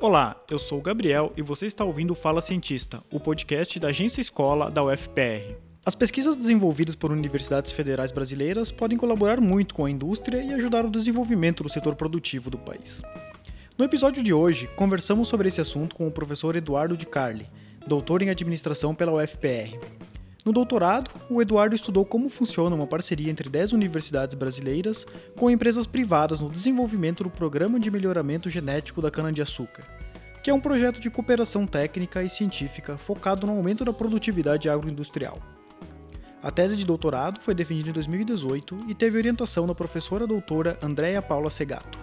Olá, eu sou o Gabriel e você está ouvindo o Fala Cientista, o podcast da Agência Escola da UFPR. As pesquisas desenvolvidas por universidades federais brasileiras podem colaborar muito com a indústria e ajudar o desenvolvimento do setor produtivo do país. No episódio de hoje, conversamos sobre esse assunto com o professor Eduardo de Carli, doutor em administração pela UFPR. No doutorado, o Eduardo estudou como funciona uma parceria entre 10 universidades brasileiras com empresas privadas no desenvolvimento do Programa de Melhoramento Genético da Cana-de-Açúcar, que é um projeto de cooperação técnica e científica focado no aumento da produtividade agroindustrial. A tese de doutorado foi defendida em 2018 e teve orientação da professora doutora Andréa Paula Segato.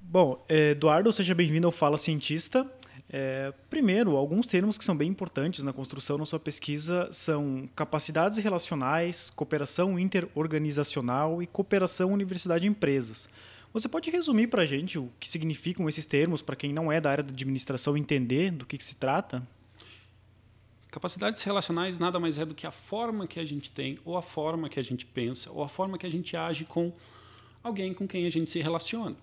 Bom, Eduardo, seja bem-vindo ao Fala Cientista. É, primeiro, alguns termos que são bem importantes na construção da sua pesquisa são capacidades relacionais, cooperação interorganizacional e cooperação universidade-empresas. Você pode resumir para a gente o que significam esses termos para quem não é da área da administração entender do que, que se trata? Capacidades relacionais nada mais é do que a forma que a gente tem, ou a forma que a gente pensa, ou a forma que a gente age com alguém com quem a gente se relaciona.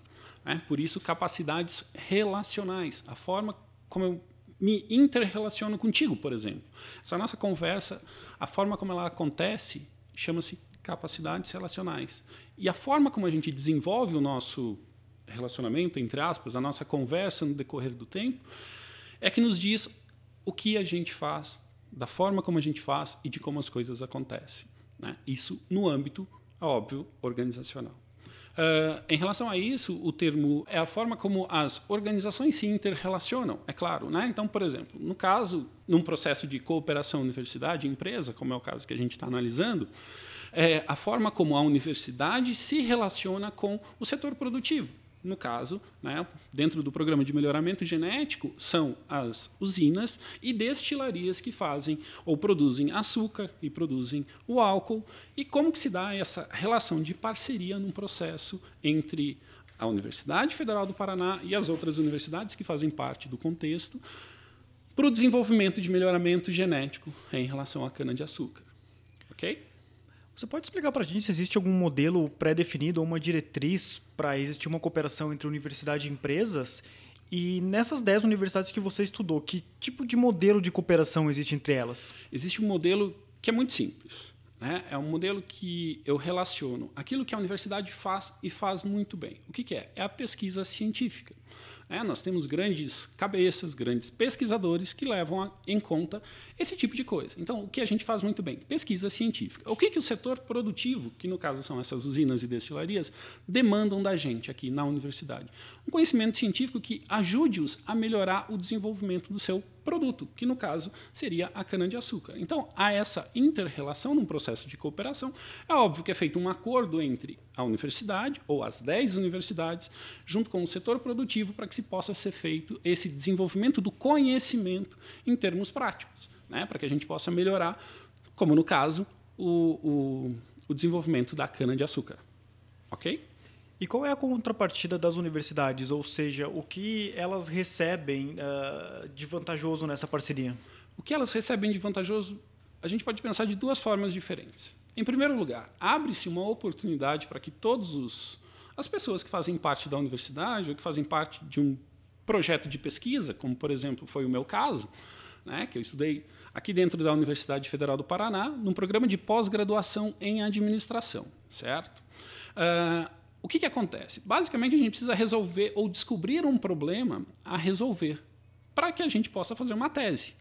É, por isso, capacidades relacionais, a forma como eu me interrelaciono contigo, por exemplo. Essa nossa conversa, a forma como ela acontece, chama-se capacidades relacionais. E a forma como a gente desenvolve o nosso relacionamento, entre aspas, a nossa conversa no decorrer do tempo, é que nos diz o que a gente faz, da forma como a gente faz e de como as coisas acontecem. Né? Isso no âmbito, óbvio, organizacional. Uh, em relação a isso, o termo é a forma como as organizações se interrelacionam, é claro. Né? Então, por exemplo, no caso, num processo de cooperação universidade-empresa, como é o caso que a gente está analisando, é a forma como a universidade se relaciona com o setor produtivo. No caso, né, dentro do programa de melhoramento genético, são as usinas e destilarias que fazem ou produzem açúcar e produzem o álcool. E como que se dá essa relação de parceria num processo entre a Universidade Federal do Paraná e as outras universidades que fazem parte do contexto para o desenvolvimento de melhoramento genético em relação à cana-de-açúcar. Ok? Você pode explicar para a gente se existe algum modelo pré-definido ou uma diretriz para existir uma cooperação entre universidade e empresas? E nessas 10 universidades que você estudou, que tipo de modelo de cooperação existe entre elas? Existe um modelo que é muito simples. Né? É um modelo que eu relaciono aquilo que a universidade faz e faz muito bem. O que, que é? É a pesquisa científica. É, nós temos grandes cabeças, grandes pesquisadores que levam a, em conta esse tipo de coisa. Então, o que a gente faz muito bem? Pesquisa científica. O que, que o setor produtivo, que no caso são essas usinas e destilarias, demandam da gente aqui na universidade? Um conhecimento científico que ajude-os a melhorar o desenvolvimento do seu produto, que no caso seria a cana-de-açúcar. Então, há essa inter-relação num processo de cooperação. É óbvio que é feito um acordo entre a universidade, ou as 10 universidades, junto com o setor produtivo, para que se possa ser feito esse desenvolvimento do conhecimento em termos práticos, né? para que a gente possa melhorar, como no caso, o, o, o desenvolvimento da cana-de-açúcar. Ok? E qual é a contrapartida das universidades? Ou seja, o que elas recebem uh, de vantajoso nessa parceria? O que elas recebem de vantajoso, a gente pode pensar de duas formas diferentes. Em primeiro lugar, abre-se uma oportunidade para que todos os as pessoas que fazem parte da universidade ou que fazem parte de um projeto de pesquisa, como por exemplo foi o meu caso, né, que eu estudei aqui dentro da Universidade Federal do Paraná, num programa de pós-graduação em administração, certo? Uh, o que, que acontece? Basicamente, a gente precisa resolver ou descobrir um problema a resolver para que a gente possa fazer uma tese.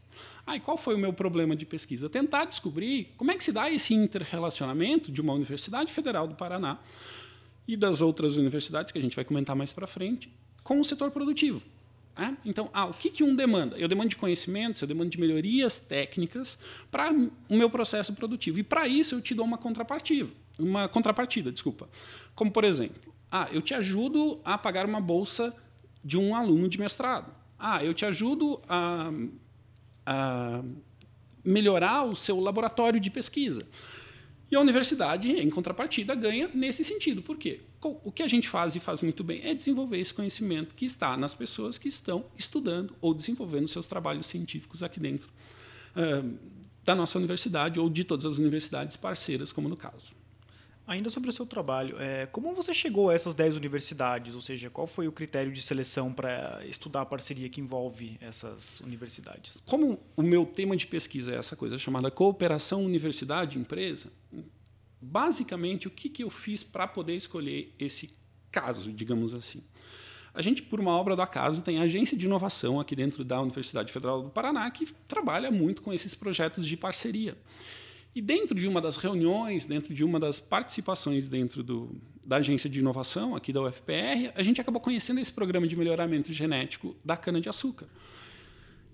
Ah, e qual foi o meu problema de pesquisa? Tentar descobrir como é que se dá esse interrelacionamento de uma Universidade Federal do Paraná e das outras universidades, que a gente vai comentar mais para frente, com o setor produtivo. É? Então, ah, o que, que um demanda? Eu demando de conhecimentos, eu demando de melhorias técnicas para o meu processo produtivo. E para isso eu te dou uma contrapartida, uma contrapartida, desculpa. Como por exemplo, ah, eu te ajudo a pagar uma bolsa de um aluno de mestrado. Ah, eu te ajudo a, a melhorar o seu laboratório de pesquisa. E a universidade, em contrapartida, ganha nesse sentido. Por quê? O que a gente faz e faz muito bem é desenvolver esse conhecimento que está nas pessoas que estão estudando ou desenvolvendo seus trabalhos científicos aqui dentro uh, da nossa universidade ou de todas as universidades parceiras, como no caso. Ainda sobre o seu trabalho, é, como você chegou a essas 10 universidades? Ou seja, qual foi o critério de seleção para estudar a parceria que envolve essas universidades? Como o meu tema de pesquisa é essa coisa chamada cooperação universidade-empresa, basicamente o que, que eu fiz para poder escolher esse caso, digamos assim? A gente, por uma obra do acaso, tem a agência de inovação aqui dentro da Universidade Federal do Paraná que trabalha muito com esses projetos de parceria. E dentro de uma das reuniões, dentro de uma das participações dentro do, da agência de inovação aqui da UFPR, a gente acabou conhecendo esse programa de melhoramento genético da cana-de-açúcar.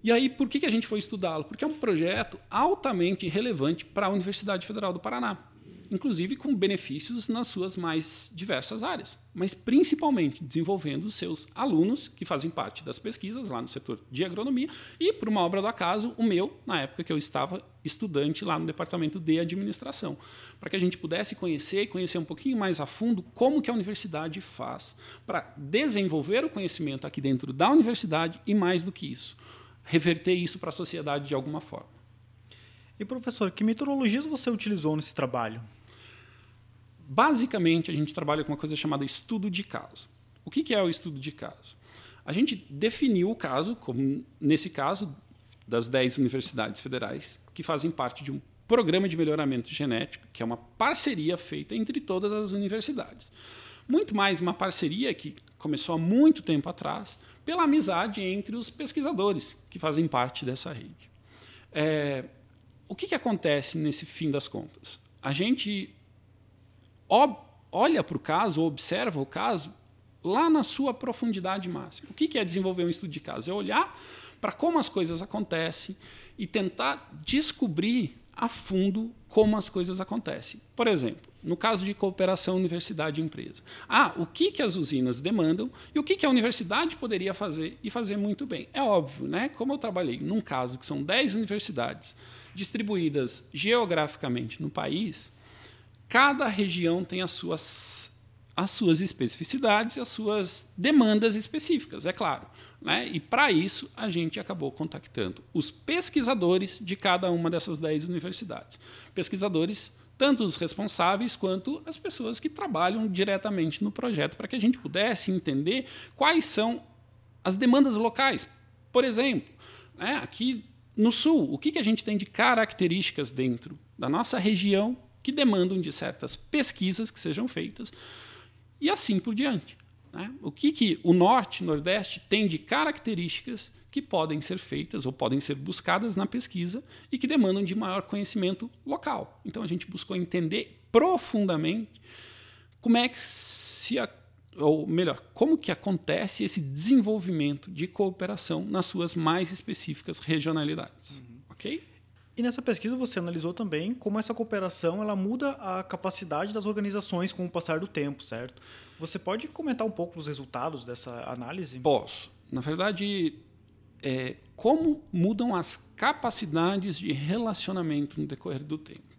E aí, por que, que a gente foi estudá-lo? Porque é um projeto altamente relevante para a Universidade Federal do Paraná inclusive com benefícios nas suas mais diversas áreas, mas principalmente desenvolvendo os seus alunos, que fazem parte das pesquisas lá no setor de agronomia, e, por uma obra do acaso, o meu, na época que eu estava estudante lá no departamento de administração, para que a gente pudesse conhecer e conhecer um pouquinho mais a fundo como que a universidade faz para desenvolver o conhecimento aqui dentro da universidade e, mais do que isso, reverter isso para a sociedade de alguma forma. E professor, que metodologias você utilizou nesse trabalho? Basicamente, a gente trabalha com uma coisa chamada estudo de caso. O que é o estudo de caso? A gente definiu o caso, como nesse caso, das 10 universidades federais que fazem parte de um programa de melhoramento genético, que é uma parceria feita entre todas as universidades. Muito mais uma parceria que começou há muito tempo atrás, pela amizade entre os pesquisadores que fazem parte dessa rede. É, o que, que acontece nesse fim das contas? A gente olha para o caso, observa o caso lá na sua profundidade máxima. O que é desenvolver um estudo de caso? É olhar para como as coisas acontecem e tentar descobrir a fundo como as coisas acontecem. Por exemplo, no caso de cooperação universidade-empresa. Ah, o que, que as usinas demandam e o que, que a universidade poderia fazer e fazer muito bem. É óbvio, né? como eu trabalhei num caso que são 10 universidades distribuídas geograficamente no país, cada região tem as suas, as suas especificidades e as suas demandas específicas, é claro. Né? E para isso a gente acabou contactando os pesquisadores de cada uma dessas 10 universidades. Pesquisadores, tanto os responsáveis quanto as pessoas que trabalham diretamente no projeto, para que a gente pudesse entender quais são as demandas locais. Por exemplo, né, aqui no Sul, o que, que a gente tem de características dentro da nossa região que demandam de certas pesquisas que sejam feitas e assim por diante. Né? O que, que o Norte, Nordeste tem de características que podem ser feitas ou podem ser buscadas na pesquisa e que demandam de maior conhecimento local. Então a gente buscou entender profundamente como é que se ou melhor, como que acontece esse desenvolvimento de cooperação nas suas mais específicas regionalidades, uhum. ok? E nessa pesquisa você analisou também como essa cooperação ela muda a capacidade das organizações com o passar do tempo, certo? Você pode comentar um pouco dos resultados dessa análise? Posso. Na verdade, é, como mudam as capacidades de relacionamento no decorrer do tempo.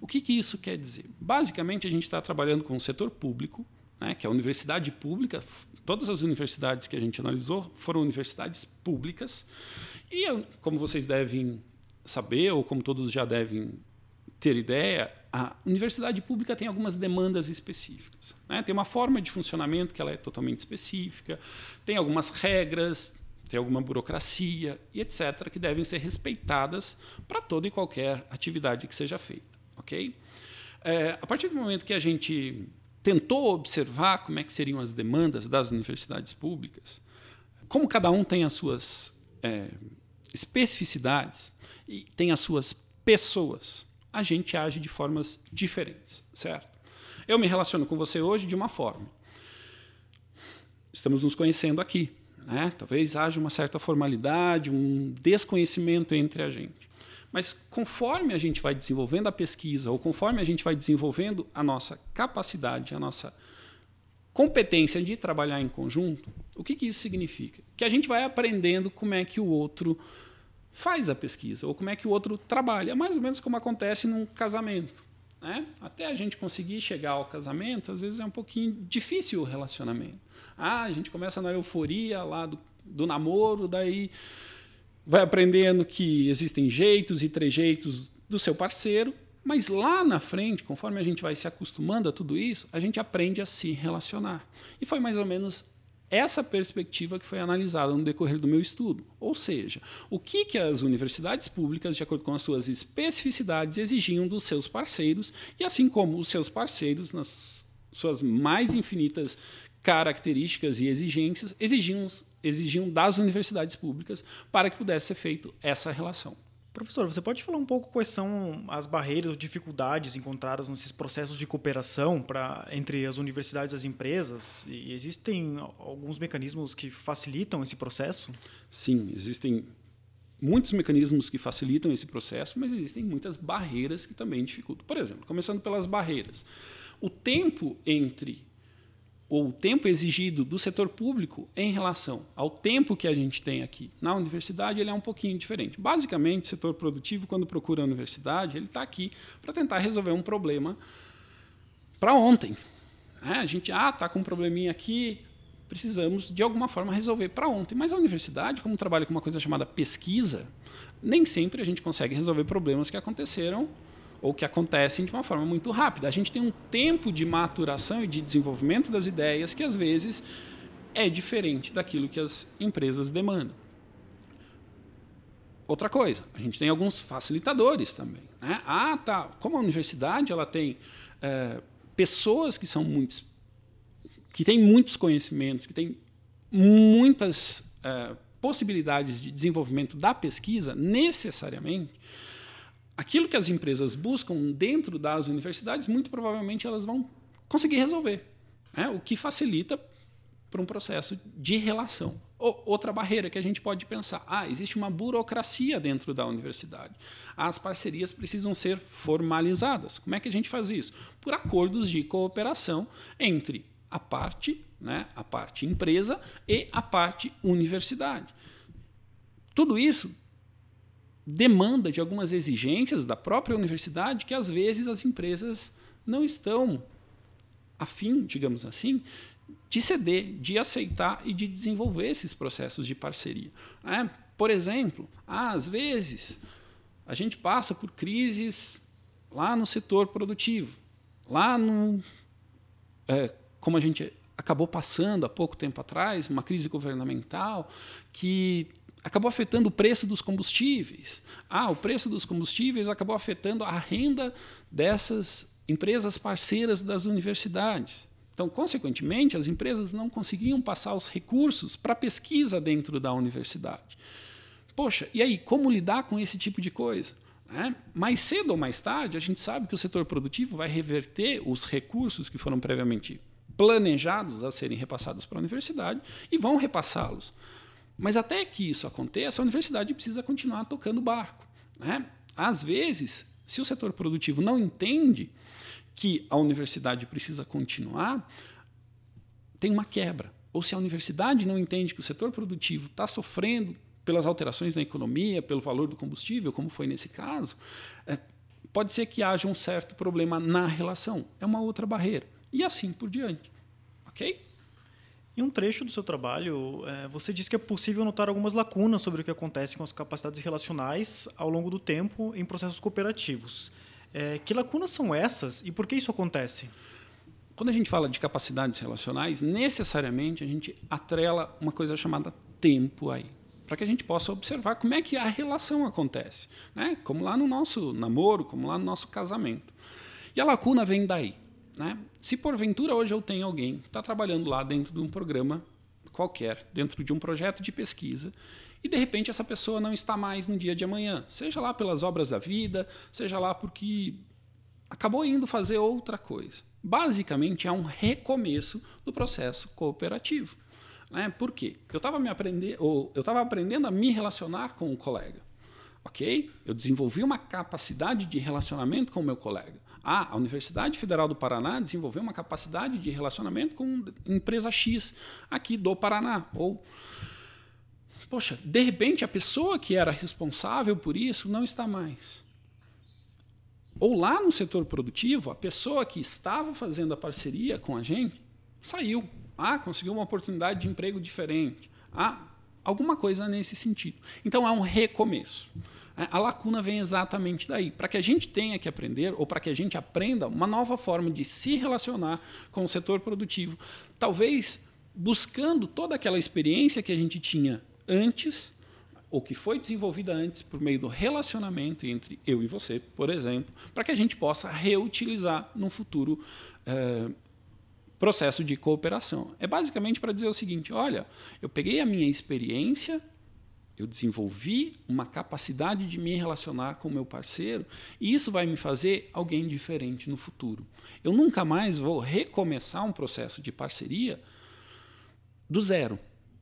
O que, que isso quer dizer? Basicamente, a gente está trabalhando com o setor público, né, que é a universidade pública. Todas as universidades que a gente analisou foram universidades públicas. E, como vocês devem saber, ou como todos já devem ter ideia, a universidade pública tem algumas demandas específicas. Né? Tem uma forma de funcionamento que ela é totalmente específica, tem algumas regras, tem alguma burocracia e etc., que devem ser respeitadas para toda e qualquer atividade que seja feita. ok? É, a partir do momento que a gente tentou observar como é que seriam as demandas das universidades públicas, como cada um tem as suas é, especificidades, e tem as suas pessoas, a gente age de formas diferentes, certo? Eu me relaciono com você hoje de uma forma. Estamos nos conhecendo aqui. Né? Talvez haja uma certa formalidade, um desconhecimento entre a gente. Mas conforme a gente vai desenvolvendo a pesquisa, ou conforme a gente vai desenvolvendo a nossa capacidade, a nossa competência de trabalhar em conjunto, o que, que isso significa? Que a gente vai aprendendo como é que o outro faz a pesquisa, ou como é que o outro trabalha. É mais ou menos como acontece num casamento. Né? Até a gente conseguir chegar ao casamento, às vezes é um pouquinho difícil o relacionamento. Ah, a gente começa na euforia lá do, do namoro, daí vai aprendendo que existem jeitos e trejeitos do seu parceiro, Mas lá na frente, conforme a gente vai se acostumando a tudo isso, a gente aprende a se relacionar. E foi mais ou menos essa perspectiva que foi analisada no decorrer do meu estudo. Ou seja, o que, que as universidades públicas, de acordo com as suas especificidades, exigiam dos seus parceiros, e assim como os seus parceiros, nas suas mais infinitas características e exigências, exigiam, exigiam das universidades públicas para que pudesse ser feito essa relação. Professor, você pode falar um pouco quais são as barreiras ou dificuldades encontradas nesses processos de cooperação para entre as universidades e as empresas? E existem alguns mecanismos que facilitam esse processo? Sim, existem muitos mecanismos que facilitam esse processo, mas existem muitas barreiras que também dificultam. Por exemplo, começando pelas barreiras. O tempo entre ou o tempo exigido do setor público em relação ao tempo que a gente tem aqui na universidade, ele é um pouquinho diferente. Basicamente, o setor produtivo, quando procura a universidade, ele está aqui para tentar resolver um problema para ontem. É, a gente ah está com um probleminha aqui, precisamos de alguma forma resolver para ontem. Mas a universidade, como trabalha com uma coisa chamada pesquisa, nem sempre a gente consegue resolver problemas que aconteceram ou que acontecem de uma forma muito rápida. A gente tem um tempo de maturação e de desenvolvimento das ideias que às vezes é diferente daquilo que as empresas demandam. Outra coisa, a gente tem alguns facilitadores também. Né? Ah, tá. Como a universidade ela tem é, pessoas que são muitos, que têm muitos conhecimentos, que têm muitas é, possibilidades de desenvolvimento da pesquisa, necessariamente, aquilo que as empresas buscam dentro das universidades, muito provavelmente elas vão conseguir resolver. Né? O que facilita para um processo de relação. outra barreira que a gente pode pensar: ah, existe uma burocracia dentro da universidade. As parcerias precisam ser formalizadas. Como é que a gente faz isso? Por acordos de cooperação entre a parte, né, a parte empresa e a parte universidade. Tudo isso demanda de algumas exigências da própria universidade que às vezes as empresas não estão afim, digamos assim, de ceder, de aceitar e de desenvolver esses processos de parceria. É, por exemplo, às vezes a gente passa por crises lá no setor produtivo, lá no. É, como a gente acabou passando há pouco tempo atrás, uma crise governamental que acabou afetando o preço dos combustíveis. Ah, o preço dos combustíveis acabou afetando a renda dessas empresas parceiras das universidades. Então, consequentemente, as empresas não conseguiam passar os recursos para pesquisa dentro da universidade. Poxa, e aí, como lidar com esse tipo de coisa? É? Mais cedo ou mais tarde, a gente sabe que o setor produtivo vai reverter os recursos que foram previamente planejados a serem repassados para a universidade e vão repassá-los. Mas até que isso aconteça, a universidade precisa continuar tocando o barco. Né? Às vezes, se o setor produtivo não entende que a universidade precisa continuar, tem uma quebra. Ou se a universidade não entende que o setor produtivo está sofrendo pelas alterações na economia, pelo valor do combustível, como foi nesse caso, é, pode ser que haja um certo problema na relação. É uma outra barreira. E assim por diante. Ok? Em um trecho do seu trabalho, é, você diz que é possível notar algumas lacunas sobre o que acontece com as capacidades relacionais ao longo do tempo em processos cooperativos. É, que lacunas são essas e por que isso acontece? Quando a gente fala de capacidades relacionais, necessariamente a gente atrela uma coisa chamada tempo aí, para que a gente possa observar como é que a relação acontece, né? como lá no nosso namoro, como lá no nosso casamento. E a lacuna vem daí. Né? Se porventura hoje eu tenho alguém que está trabalhando lá dentro de um programa qualquer, dentro de um projeto de pesquisa, e de repente essa pessoa não está mais no dia de amanhã, seja lá pelas obras da vida, seja lá porque acabou indo fazer outra coisa. Basicamente é um recomeço do processo cooperativo. Né? Por quê? Eu estava aprender, aprendendo a me relacionar com o colega. Ok? Eu desenvolvi uma capacidade de relacionamento com o meu colega. Ah, a Universidade Federal do Paraná desenvolveu uma capacidade de relacionamento com empresa X aqui do Paraná. Ou, poxa, de repente a pessoa que era responsável por isso não está mais. Ou lá no setor produtivo, a pessoa que estava fazendo a parceria com a gente saiu. Ah, conseguiu uma oportunidade de emprego diferente. Ah, alguma coisa nesse sentido. Então é um recomeço. A lacuna vem exatamente daí. Para que a gente tenha que aprender, ou para que a gente aprenda uma nova forma de se relacionar com o setor produtivo, talvez buscando toda aquela experiência que a gente tinha antes, ou que foi desenvolvida antes por meio do relacionamento entre eu e você, por exemplo, para que a gente possa reutilizar no futuro eh, processo de cooperação. É basicamente para dizer o seguinte: olha, eu peguei a minha experiência eu desenvolvi uma capacidade de me relacionar com o meu parceiro e isso vai me fazer alguém diferente no futuro. Eu nunca mais vou recomeçar um processo de parceria do zero.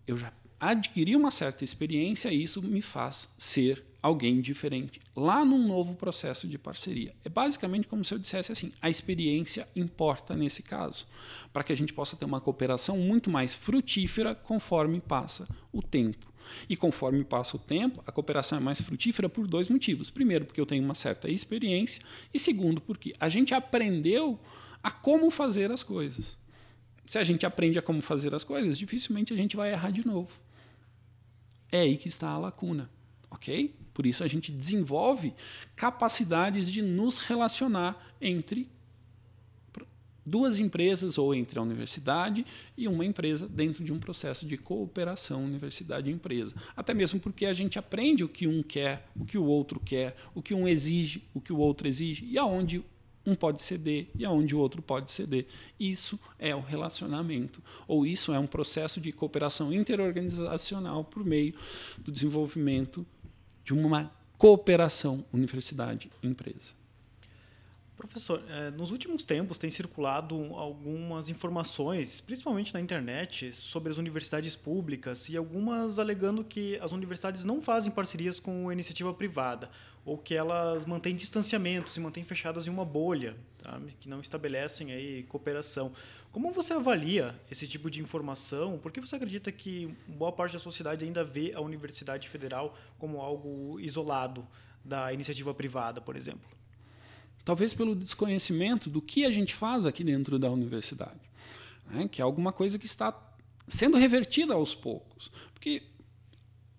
Eu já adquiri uma certa experiência e isso me faz ser alguém diferente lá num novo processo de parceria. É basicamente como se eu dissesse assim: a experiência importa nesse caso, para que a gente possa ter uma cooperação muito mais frutífera conforme passa o tempo. E conforme passa o tempo, a cooperação é mais frutífera por dois motivos. Primeiro, porque eu tenho uma certa experiência, e segundo, porque a gente aprendeu a como fazer as coisas. Se a gente aprende a como fazer as coisas, dificilmente a gente vai errar de novo. É aí que está a lacuna, ok? Por isso a gente desenvolve capacidades de nos relacionar entre duas empresas ou entre a universidade e uma empresa dentro de um processo de cooperação universidade-empresa. Até mesmo porque a gente aprende o que um quer, o que o outro quer, o que um exige, o que o outro exige e aonde um pode ceder e aonde o outro pode ceder. Isso é o relacionamento, ou isso é um processo de cooperação interorganizacional por meio do desenvolvimento de uma cooperação universidade-empresa. Professor, é, nos últimos tempos tem circulado algumas informações, principalmente na internet, sobre as universidades públicas e algumas alegando que as universidades não fazem parcerias com a iniciativa privada ou que elas mantêm distanciamento, se mantêm fechadas em uma bolha, tá? que não estabelecem aí cooperação. Como você avalia esse tipo de informação? Por que você acredita que boa parte da sociedade ainda vê a Universidade Federal como algo isolado da iniciativa privada, por exemplo? Talvez pelo desconhecimento do que a gente faz aqui dentro da universidade, né? que é alguma coisa que está sendo revertida aos poucos. Porque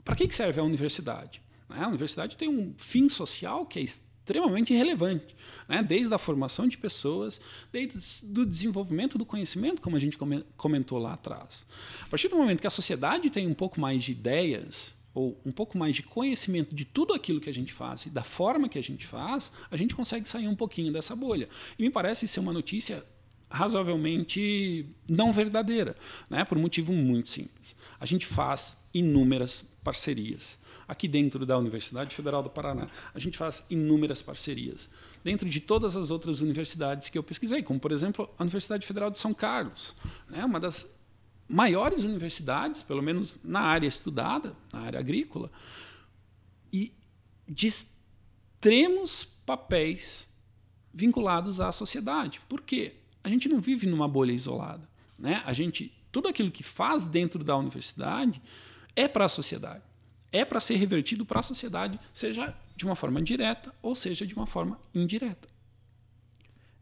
para que serve a universidade? Né? A universidade tem um fim social que é extremamente relevante, né? desde a formação de pessoas, desde o desenvolvimento do conhecimento, como a gente comentou lá atrás. A partir do momento que a sociedade tem um pouco mais de ideias ou um pouco mais de conhecimento de tudo aquilo que a gente faz e da forma que a gente faz, a gente consegue sair um pouquinho dessa bolha. E me parece ser uma notícia razoavelmente não verdadeira, né? por um motivo muito simples. A gente faz inúmeras parcerias. Aqui dentro da Universidade Federal do Paraná, a gente faz inúmeras parcerias. Dentro de todas as outras universidades que eu pesquisei, como, por exemplo, a Universidade Federal de São Carlos, né? uma das maiores universidades, pelo menos na área estudada, na área agrícola, e de extremos papéis vinculados à sociedade. Por quê? A gente não vive numa bolha isolada. Né? A gente, tudo aquilo que faz dentro da universidade é para a sociedade. É para ser revertido para a sociedade, seja de uma forma direta ou seja de uma forma indireta.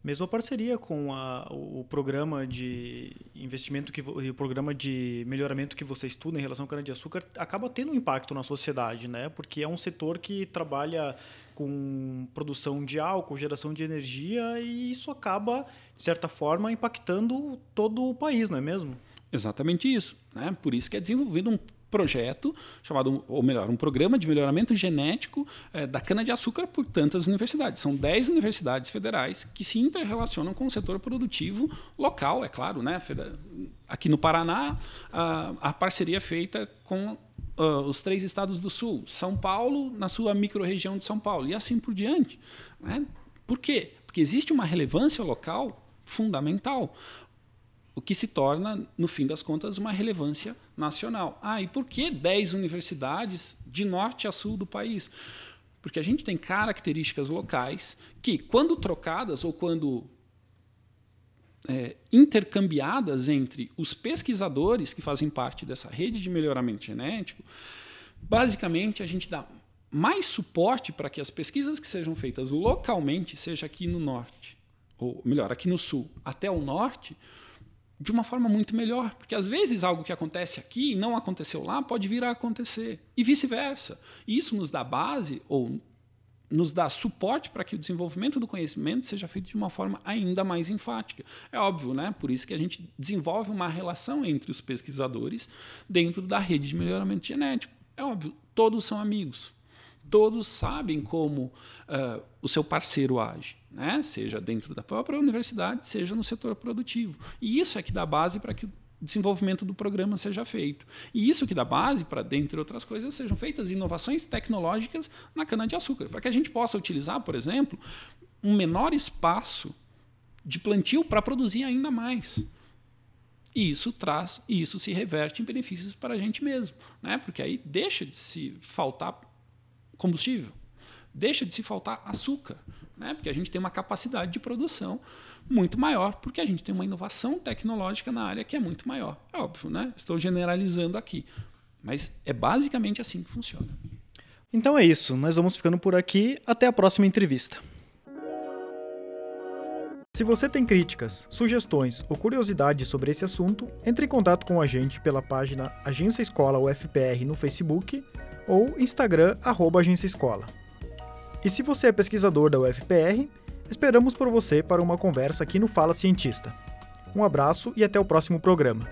Mesmo a parceria com a, o programa de investimento, que o programa de melhoramento que você estuda em relação ao cana-de-açúcar acaba tendo um impacto na sociedade, né? Porque é um setor que trabalha com produção de álcool, geração de energia e isso acaba, de certa forma, impactando todo o país, não é mesmo? Exatamente isso. Né? Por isso que é desenvolvido um projeto chamado, ou melhor, um programa de melhoramento genético é, da cana-de-açúcar por tantas universidades. São 10 universidades federais que se interrelacionam com o setor produtivo local, é claro. Né? Aqui no Paraná, a, a parceria é feita com uh, os três estados do Sul, São Paulo, na sua microrregião de São Paulo, e assim por diante. Né? Por quê? Porque existe uma relevância local fundamental o que se torna, no fim das contas, uma relevância nacional. Ah, e por que 10 universidades de norte a sul do país? Porque a gente tem características locais que, quando trocadas ou quando é, intercambiadas entre os pesquisadores que fazem parte dessa rede de melhoramento genético, basicamente a gente dá mais suporte para que as pesquisas que sejam feitas localmente, seja aqui no norte, ou melhor, aqui no sul até o norte, de uma forma muito melhor, porque às vezes algo que acontece aqui e não aconteceu lá pode vir a acontecer e vice-versa. Isso nos dá base ou nos dá suporte para que o desenvolvimento do conhecimento seja feito de uma forma ainda mais enfática. É óbvio, né? Por isso que a gente desenvolve uma relação entre os pesquisadores dentro da rede de melhoramento genético. É óbvio, todos são amigos. Todos sabem como uh, o seu parceiro age, né? seja dentro da própria universidade, seja no setor produtivo. E isso é que dá base para que o desenvolvimento do programa seja feito. E isso que dá base para, dentre outras coisas, sejam feitas inovações tecnológicas na cana-de-açúcar, para que a gente possa utilizar, por exemplo, um menor espaço de plantio para produzir ainda mais. E isso traz, e isso se reverte em benefícios para a gente mesmo, né? Porque aí deixa de se faltar combustível, deixa de se faltar açúcar, né? Porque a gente tem uma capacidade de produção muito maior, porque a gente tem uma inovação tecnológica na área que é muito maior. É óbvio, né? Estou generalizando aqui, mas é basicamente assim que funciona. Então é isso, nós vamos ficando por aqui. Até a próxima entrevista. Se você tem críticas, sugestões ou curiosidades sobre esse assunto, entre em contato com a gente pela página Agência Escola UFPR no Facebook ou Instagram arroba Agência Escola. E se você é pesquisador da UFPR, Esperamos por você para uma conversa aqui no Fala Cientista. Um abraço e até o próximo programa.